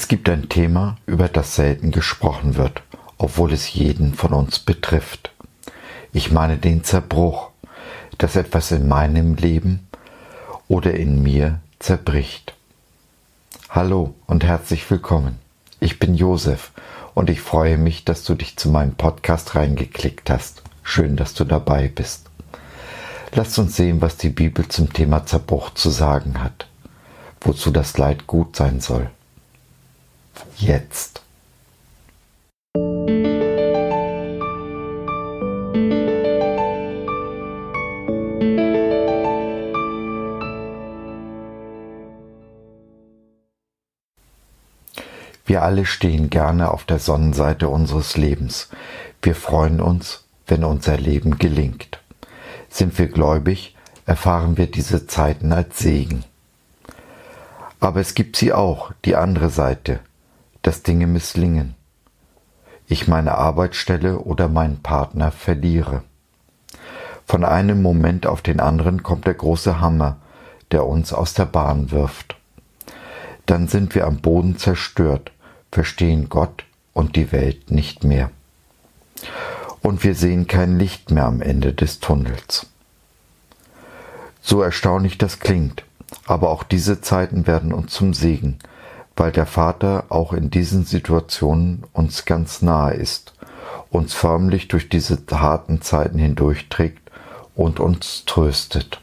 Es gibt ein Thema, über das selten gesprochen wird, obwohl es jeden von uns betrifft. Ich meine den Zerbruch, dass etwas in meinem Leben oder in mir zerbricht. Hallo und herzlich willkommen. Ich bin Josef und ich freue mich, dass du dich zu meinem Podcast reingeklickt hast. Schön, dass du dabei bist. Lasst uns sehen, was die Bibel zum Thema Zerbruch zu sagen hat, wozu das Leid gut sein soll jetzt. Wir alle stehen gerne auf der Sonnenseite unseres Lebens. Wir freuen uns, wenn unser Leben gelingt. Sind wir gläubig, erfahren wir diese Zeiten als Segen. Aber es gibt sie auch, die andere Seite, dass Dinge misslingen, ich meine Arbeitsstelle oder meinen Partner verliere. Von einem Moment auf den anderen kommt der große Hammer, der uns aus der Bahn wirft. Dann sind wir am Boden zerstört, verstehen Gott und die Welt nicht mehr. Und wir sehen kein Licht mehr am Ende des Tunnels. So erstaunlich das klingt, aber auch diese Zeiten werden uns zum Segen, weil der Vater auch in diesen Situationen uns ganz nahe ist, uns förmlich durch diese harten Zeiten hindurchträgt und uns tröstet.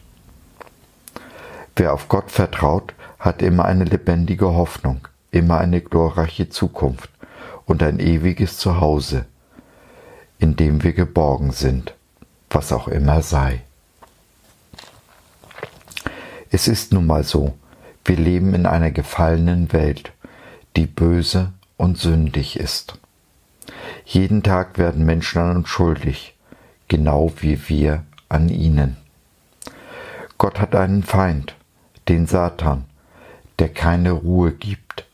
Wer auf Gott vertraut, hat immer eine lebendige Hoffnung, immer eine glorreiche Zukunft und ein ewiges Zuhause, in dem wir geborgen sind, was auch immer sei. Es ist nun mal so, wir leben in einer gefallenen Welt, die böse und sündig ist. Jeden Tag werden Menschen an uns schuldig, genau wie wir an ihnen. Gott hat einen Feind, den Satan, der keine Ruhe gibt,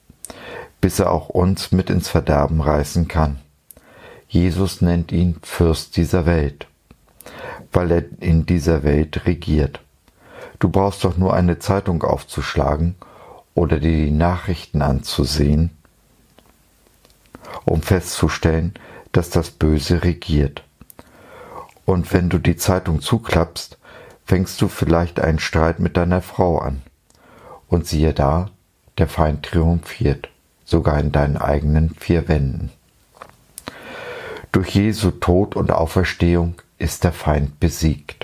bis er auch uns mit ins Verderben reißen kann. Jesus nennt ihn Fürst dieser Welt, weil er in dieser Welt regiert. Du brauchst doch nur eine Zeitung aufzuschlagen oder dir die Nachrichten anzusehen, um festzustellen, dass das Böse regiert. Und wenn du die Zeitung zuklappst, fängst du vielleicht einen Streit mit deiner Frau an. Und siehe da, der Feind triumphiert, sogar in deinen eigenen vier Wänden. Durch Jesu Tod und Auferstehung ist der Feind besiegt.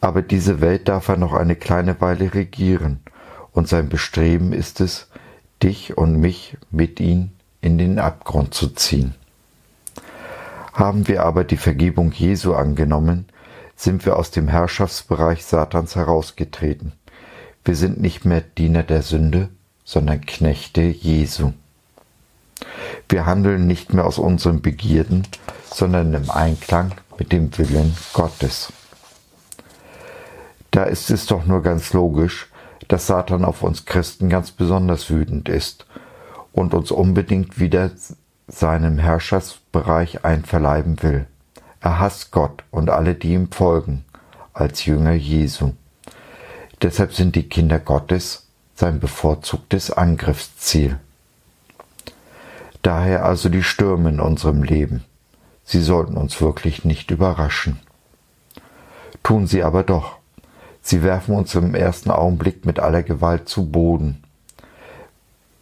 Aber diese Welt darf er noch eine kleine Weile regieren, und sein Bestreben ist es, dich und mich mit ihm in den Abgrund zu ziehen. Haben wir aber die Vergebung Jesu angenommen, sind wir aus dem Herrschaftsbereich Satans herausgetreten. Wir sind nicht mehr Diener der Sünde, sondern Knechte Jesu. Wir handeln nicht mehr aus unseren Begierden, sondern im Einklang mit dem Willen Gottes. Da ist es doch nur ganz logisch, dass Satan auf uns Christen ganz besonders wütend ist und uns unbedingt wieder seinem Herrschaftsbereich einverleiben will. Er hasst Gott und alle, die ihm folgen, als Jünger Jesu. Deshalb sind die Kinder Gottes sein bevorzugtes Angriffsziel. Daher also die Stürme in unserem Leben. Sie sollten uns wirklich nicht überraschen. Tun sie aber doch. Sie werfen uns im ersten Augenblick mit aller Gewalt zu Boden.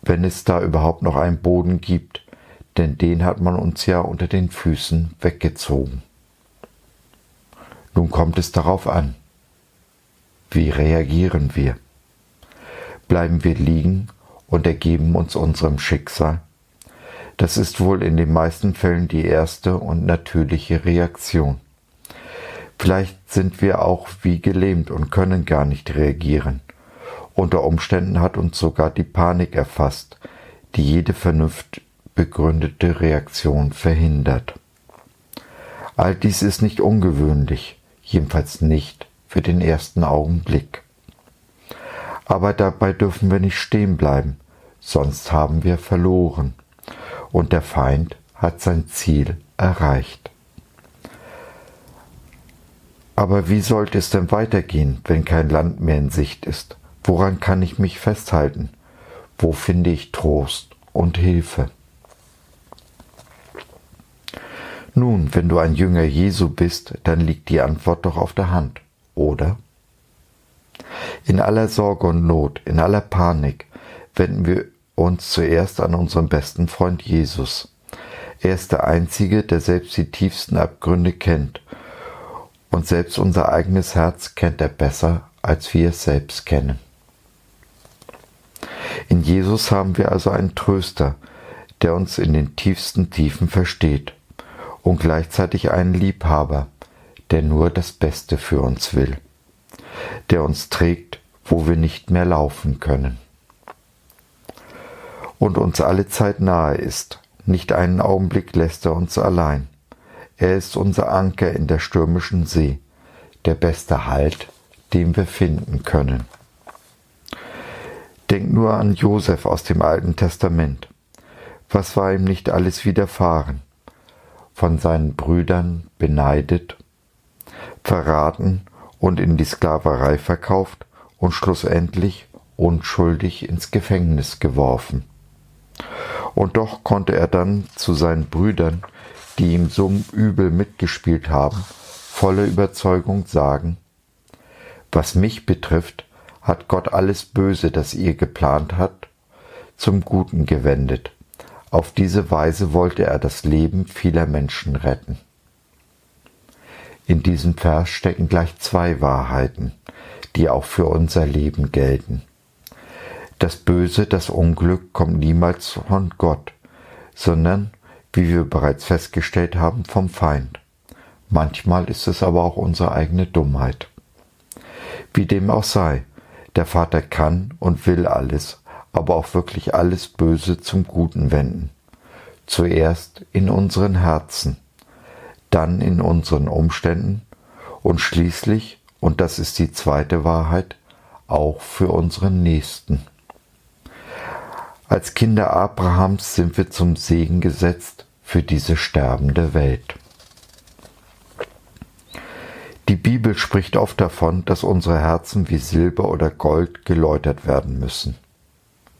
Wenn es da überhaupt noch einen Boden gibt, denn den hat man uns ja unter den Füßen weggezogen. Nun kommt es darauf an. Wie reagieren wir? Bleiben wir liegen und ergeben uns unserem Schicksal? Das ist wohl in den meisten Fällen die erste und natürliche Reaktion. Vielleicht sind wir auch wie gelähmt und können gar nicht reagieren. Unter Umständen hat uns sogar die Panik erfasst, die jede vernunftbegründete Reaktion verhindert. All dies ist nicht ungewöhnlich, jedenfalls nicht für den ersten Augenblick. Aber dabei dürfen wir nicht stehen bleiben, sonst haben wir verloren und der Feind hat sein Ziel erreicht. Aber wie sollte es denn weitergehen, wenn kein Land mehr in Sicht ist? Woran kann ich mich festhalten? Wo finde ich Trost und Hilfe. Nun, wenn du ein Jünger Jesu bist, dann liegt die Antwort doch auf der Hand, oder? In aller Sorge und Not, in aller Panik wenden wir uns zuerst an unseren besten Freund Jesus. Er ist der Einzige, der selbst die tiefsten Abgründe kennt. Und selbst unser eigenes Herz kennt er besser, als wir es selbst kennen. In Jesus haben wir also einen Tröster, der uns in den tiefsten Tiefen versteht und gleichzeitig einen Liebhaber, der nur das Beste für uns will, der uns trägt, wo wir nicht mehr laufen können und uns alle Zeit nahe ist. Nicht einen Augenblick lässt er uns allein. Er ist unser Anker in der stürmischen See, der beste Halt, den wir finden können. Denk nur an Josef aus dem Alten Testament. Was war ihm nicht alles widerfahren? von seinen Brüdern beneidet, verraten und in die Sklaverei verkauft und schlussendlich unschuldig ins Gefängnis geworfen. Und doch konnte er dann zu seinen Brüdern, die ihm so übel mitgespielt haben, voller Überzeugung sagen, was mich betrifft, hat Gott alles Böse, das ihr geplant hat, zum Guten gewendet, auf diese Weise wollte er das Leben vieler Menschen retten. In diesem Vers stecken gleich zwei Wahrheiten, die auch für unser Leben gelten. Das Böse, das Unglück kommt niemals von Gott, sondern, wie wir bereits festgestellt haben, vom Feind. Manchmal ist es aber auch unsere eigene Dummheit. Wie dem auch sei, der Vater kann und will alles, aber auch wirklich alles Böse zum Guten wenden. Zuerst in unseren Herzen, dann in unseren Umständen und schließlich, und das ist die zweite Wahrheit, auch für unseren Nächsten. Als Kinder Abrahams sind wir zum Segen gesetzt für diese sterbende Welt. Die Bibel spricht oft davon, dass unsere Herzen wie Silber oder Gold geläutert werden müssen.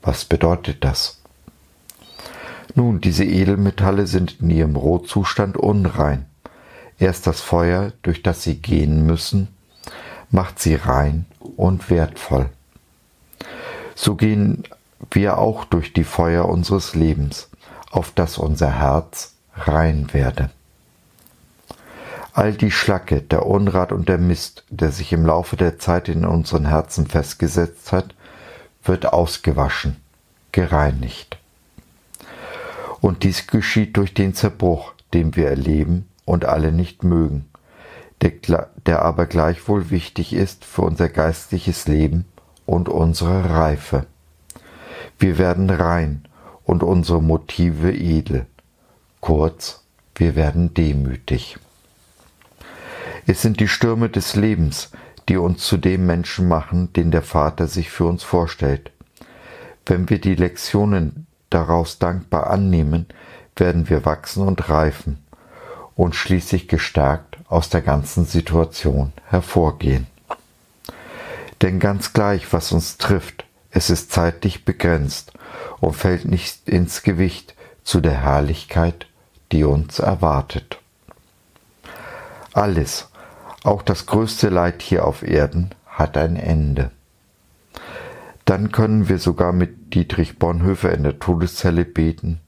Was bedeutet das? Nun, diese Edelmetalle sind in ihrem Rohzustand unrein. Erst das Feuer, durch das sie gehen müssen, macht sie rein und wertvoll. So gehen wir auch durch die Feuer unseres Lebens, auf dass unser Herz rein werde. All die Schlacke, der Unrat und der Mist, der sich im Laufe der Zeit in unseren Herzen festgesetzt hat, wird ausgewaschen, gereinigt. Und dies geschieht durch den Zerbruch, den wir erleben und alle nicht mögen, der, der aber gleichwohl wichtig ist für unser geistliches Leben und unsere Reife. Wir werden rein und unsere Motive edel. Kurz, wir werden demütig. Es sind die Stürme des Lebens, die uns zu dem Menschen machen, den der Vater sich für uns vorstellt. Wenn wir die Lektionen daraus dankbar annehmen, werden wir wachsen und reifen und schließlich gestärkt aus der ganzen Situation hervorgehen. Denn ganz gleich, was uns trifft, es ist zeitlich begrenzt und fällt nicht ins Gewicht zu der Herrlichkeit, die uns erwartet. Alles, auch das größte Leid hier auf Erden hat ein Ende. Dann können wir sogar mit Dietrich Bonhoeffer in der Todeszelle beten,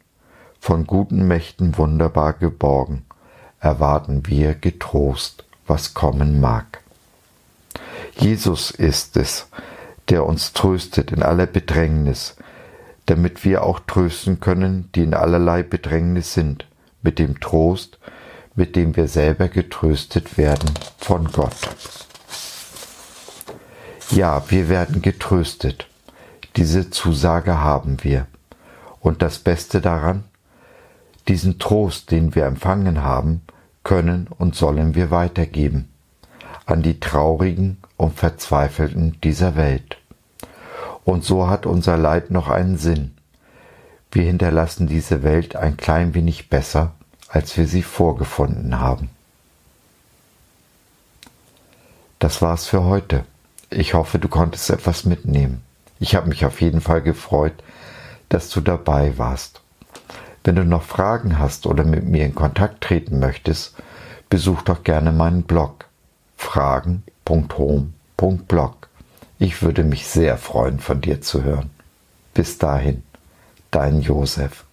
von guten Mächten wunderbar geborgen, erwarten wir getrost, was kommen mag. Jesus ist es, der uns tröstet in aller Bedrängnis, damit wir auch trösten können, die in allerlei Bedrängnis sind, mit dem Trost, mit dem wir selber getröstet werden von Gott. Ja, wir werden getröstet. Diese Zusage haben wir. Und das Beste daran, diesen Trost, den wir empfangen haben, können und sollen wir weitergeben an die Traurigen und Verzweifelten dieser Welt. Und so hat unser Leid noch einen Sinn. Wir hinterlassen diese Welt ein klein wenig besser als wir sie vorgefunden haben. Das war's für heute. Ich hoffe, du konntest etwas mitnehmen. Ich habe mich auf jeden Fall gefreut, dass du dabei warst. Wenn du noch Fragen hast oder mit mir in Kontakt treten möchtest, besuch doch gerne meinen Blog fragen.home.blog. Ich würde mich sehr freuen, von dir zu hören. Bis dahin, dein Josef.